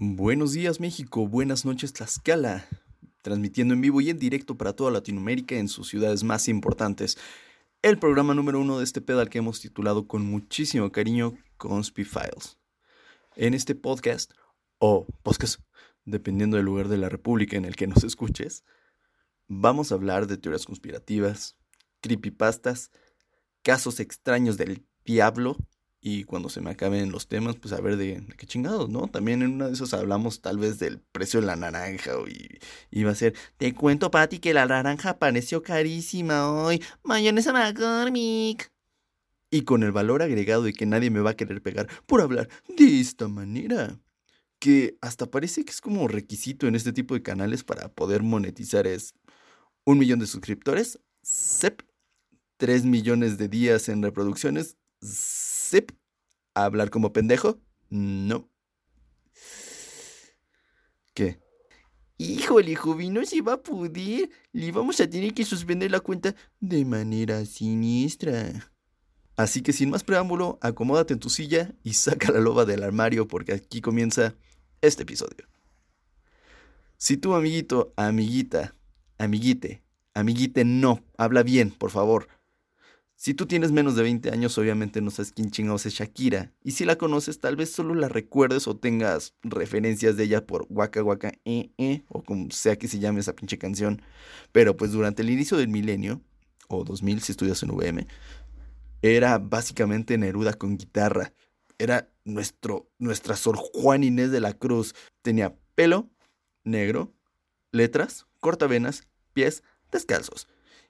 Buenos días México, buenas noches Tlaxcala, transmitiendo en vivo y en directo para toda Latinoamérica en sus ciudades más importantes. El programa número uno de este pedal que hemos titulado con muchísimo cariño Conspi Files. En este podcast, o podcast, dependiendo del lugar de la República en el que nos escuches, vamos a hablar de teorías conspirativas, creepypastas, casos extraños del diablo y cuando se me acaben los temas, pues a ver de, qué chingados, ¿no? También en una de esas hablamos tal vez del precio de la naranja y iba a ser, te cuento, Pati, que la naranja apareció carísima hoy, mayonesa McCormick. Y con el valor agregado de que nadie me va a querer pegar por hablar de esta manera. Que hasta parece que es como requisito en este tipo de canales para poder monetizar es un millón de suscriptores, SEP, tres millones de días en reproducciones, ¿Hablar como pendejo? No. ¿Qué? Híjole, joven, no se va a poder. Le vamos a tener que suspender la cuenta de manera siniestra. Así que sin más preámbulo, acomódate en tu silla y saca la loba del armario porque aquí comienza este episodio. Si tu amiguito, amiguita, amiguite, amiguite no, habla bien, por favor. Si tú tienes menos de 20 años, obviamente no sabes quién chingados es Shakira. Y si la conoces, tal vez solo la recuerdes o tengas referencias de ella por Waka Waka eh, eh, o como sea que se llame esa pinche canción. Pero pues durante el inicio del milenio, o 2000 si estudias en VM, era básicamente Neruda con guitarra. Era nuestro, nuestra Sor Juan Inés de la Cruz. Tenía pelo negro, letras, cortavenas, pies descalzos.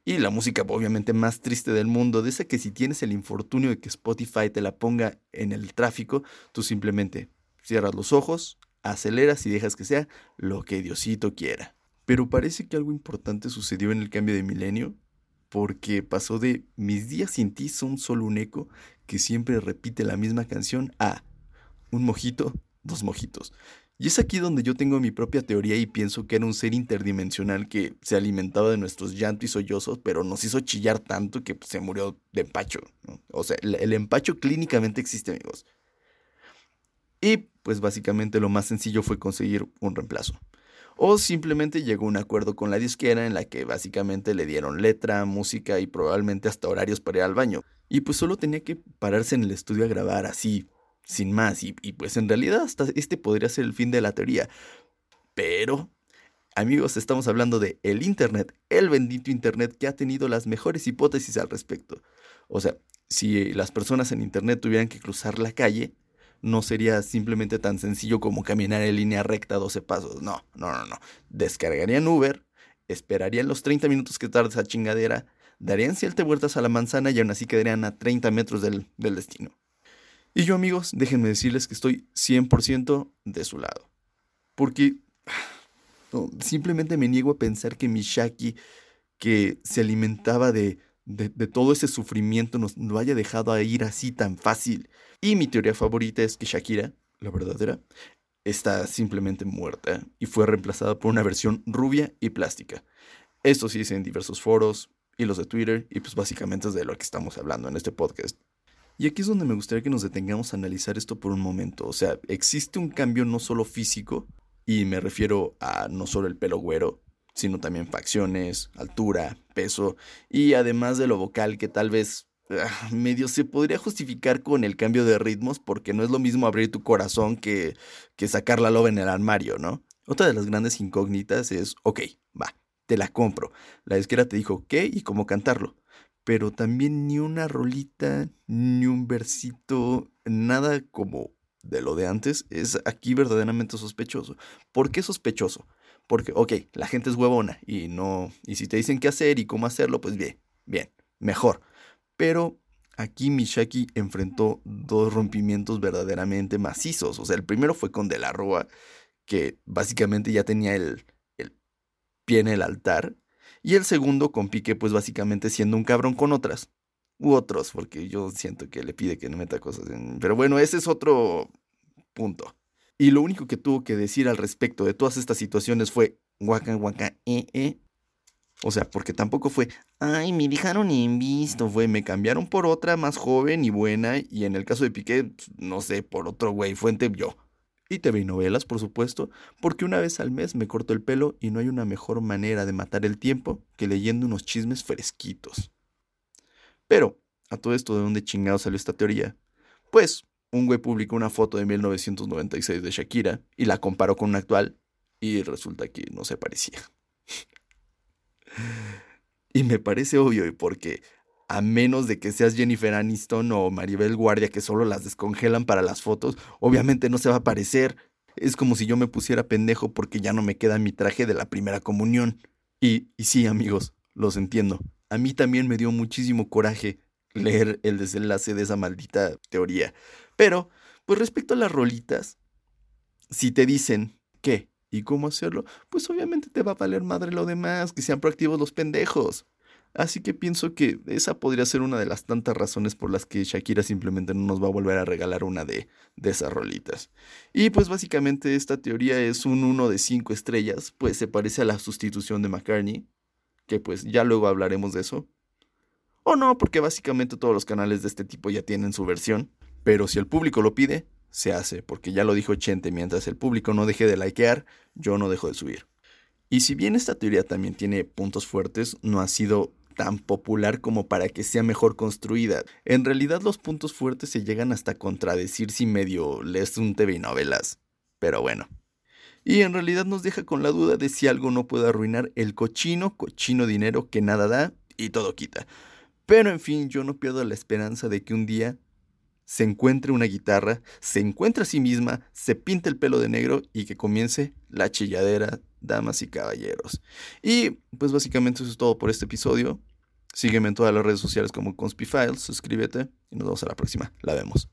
Y la música obviamente más triste del mundo, de esa que si tienes el infortunio de que Spotify te la ponga en el tráfico, tú simplemente cierras los ojos, aceleras y dejas que sea lo que Diosito quiera. Pero parece que algo importante sucedió en el cambio de milenio, porque pasó de mis días sin ti son solo un eco que siempre repite la misma canción a un mojito, dos mojitos. Y es aquí donde yo tengo mi propia teoría y pienso que era un ser interdimensional que se alimentaba de nuestros llantos y sollozos, pero nos hizo chillar tanto que pues, se murió de empacho. O sea, el, empacho clínicamente existe, amigos. Y pues básicamente lo más sencillo fue conseguir un reemplazo. O simplemente llegó un acuerdo con la disquera en la que básicamente le dieron letra, música y probablemente hasta horarios para ir al baño. Y pues solo tenía que pararse en el estudio a grabar así, sin más. Y, pues en realidad hasta este podría ser el fin de la teoría. Pero, amigos, estamos hablando de el Internet, el bendito Internet que ha tenido las mejores hipótesis al respecto. O sea, si las personas en Internet tuvieran que cruzar la calle, no sería simplemente tan sencillo como caminar en línea recta 12 pasos. No, no, no, no. Descargarían Uber, esperarían los 30 minutos que tarda esa chingadera, darían siete vueltas a la manzana y aún así quedarían a 30 metros del destino. Y yo amigos, déjenme decirles que estoy 100% de su lado. Porque simplemente me niego a pensar que mi Shaki, que se alimentaba de, de, todo ese sufrimiento, nos lo haya dejado a ir así tan fácil. Y mi teoría favorita es que Shakira, la verdadera, está simplemente muerta y fue reemplazada por una versión rubia y plástica. Esto sí dice en diversos foros, y los de Twitter, y pues básicamente es de lo que estamos hablando en este podcast. Y aquí es donde me gustaría que nos detengamos a analizar esto por un momento. O sea, existe un cambio no solo físico, y me refiero a no solo el pelo güero, sino también facciones, altura, peso, y además de lo vocal que tal vez ah, medio se podría justificar con el cambio de ritmos, porque no es lo mismo abrir tu corazón que, que sacar la loba en el armario, ¿no? Otra de las grandes incógnitas es, ok, va, te la compro. La disquera te dijo qué y cómo cantarlo pero también ni una rolita, ni un versito, nada como de lo de antes, es aquí verdaderamente sospechoso. ¿Por qué sospechoso? Porque, ok, la gente es huevona y no, y si te dicen qué hacer y cómo hacerlo, pues bien, bien, mejor. Pero aquí Mishaki enfrentó dos rompimientos verdaderamente macizos. O sea, el primero fue con De la que básicamente ya tenía el, el pie en el altar y el segundo con Piqué, pues básicamente siendo un cabrón con otras. U otros, porque yo siento que le pide que no meta cosas en... Pero bueno, ese es otro punto. Y lo único que tuvo que decir al respecto de todas estas situaciones fue guaca, guaca, eh, eh. O sea, porque tampoco fue, ay, me dejaron en visto, fue, me cambiaron por otra más joven y buena, y en el caso de Piqué, no sé, por otro güey, fuente yo. Y TV y novelas, por supuesto, porque una vez al mes me corto el pelo y no hay una mejor manera de matar el tiempo que leyendo unos chismes fresquitos. Pero, a todo esto, ¿de dónde chingado salió esta teoría? Pues, un güey publicó una foto de 1996 de Shakira y la comparó con una actual y resulta que no se parecía. y me parece obvio porque a menos de que seas Jennifer Aniston o Maribel Guardia que solo las descongelan para las fotos, obviamente no se va a parecer. Es como si yo me pusiera pendejo porque ya no me queda mi traje de la primera comunión. Y, y sí, amigos, los entiendo. A mí también me dio muchísimo coraje leer el desenlace de esa maldita teoría. Pero, pues respecto a las rolitas, si te dicen qué y cómo hacerlo, pues obviamente te va a valer madre lo demás, que sean proactivos los pendejos. Así que pienso que esa podría ser una de las tantas razones por las que Shakira simplemente no nos va a volver a regalar una de, de esas rolitas. Y pues básicamente esta teoría es un 1 de 5 estrellas, pues se parece a la sustitución de McCartney, que pues ya luego hablaremos de eso. O no, porque básicamente todos los canales de este tipo ya tienen su versión. Pero si el público lo pide, se hace, porque ya lo dijo Chente, mientras el público no deje de likear, yo no dejo de subir. Y si bien esta teoría también tiene puntos fuertes, no ha sido tan popular como para que sea mejor construida. En realidad los puntos fuertes se llegan hasta contradecir si medio lees un TV novelas. Pero bueno. Y en realidad nos deja con la duda de si algo no puede arruinar el cochino, cochino dinero que nada da y todo quita. Pero en fin, yo no pierdo la esperanza de que un día se encuentre una guitarra, se encuentre a sí misma, se pinte el pelo de negro y que comience la chilladera, damas y caballeros. Y pues básicamente eso es todo por este episodio. Sígueme en todas las redes sociales como Conspifiles, suscríbete y nos vemos a la próxima. La vemos.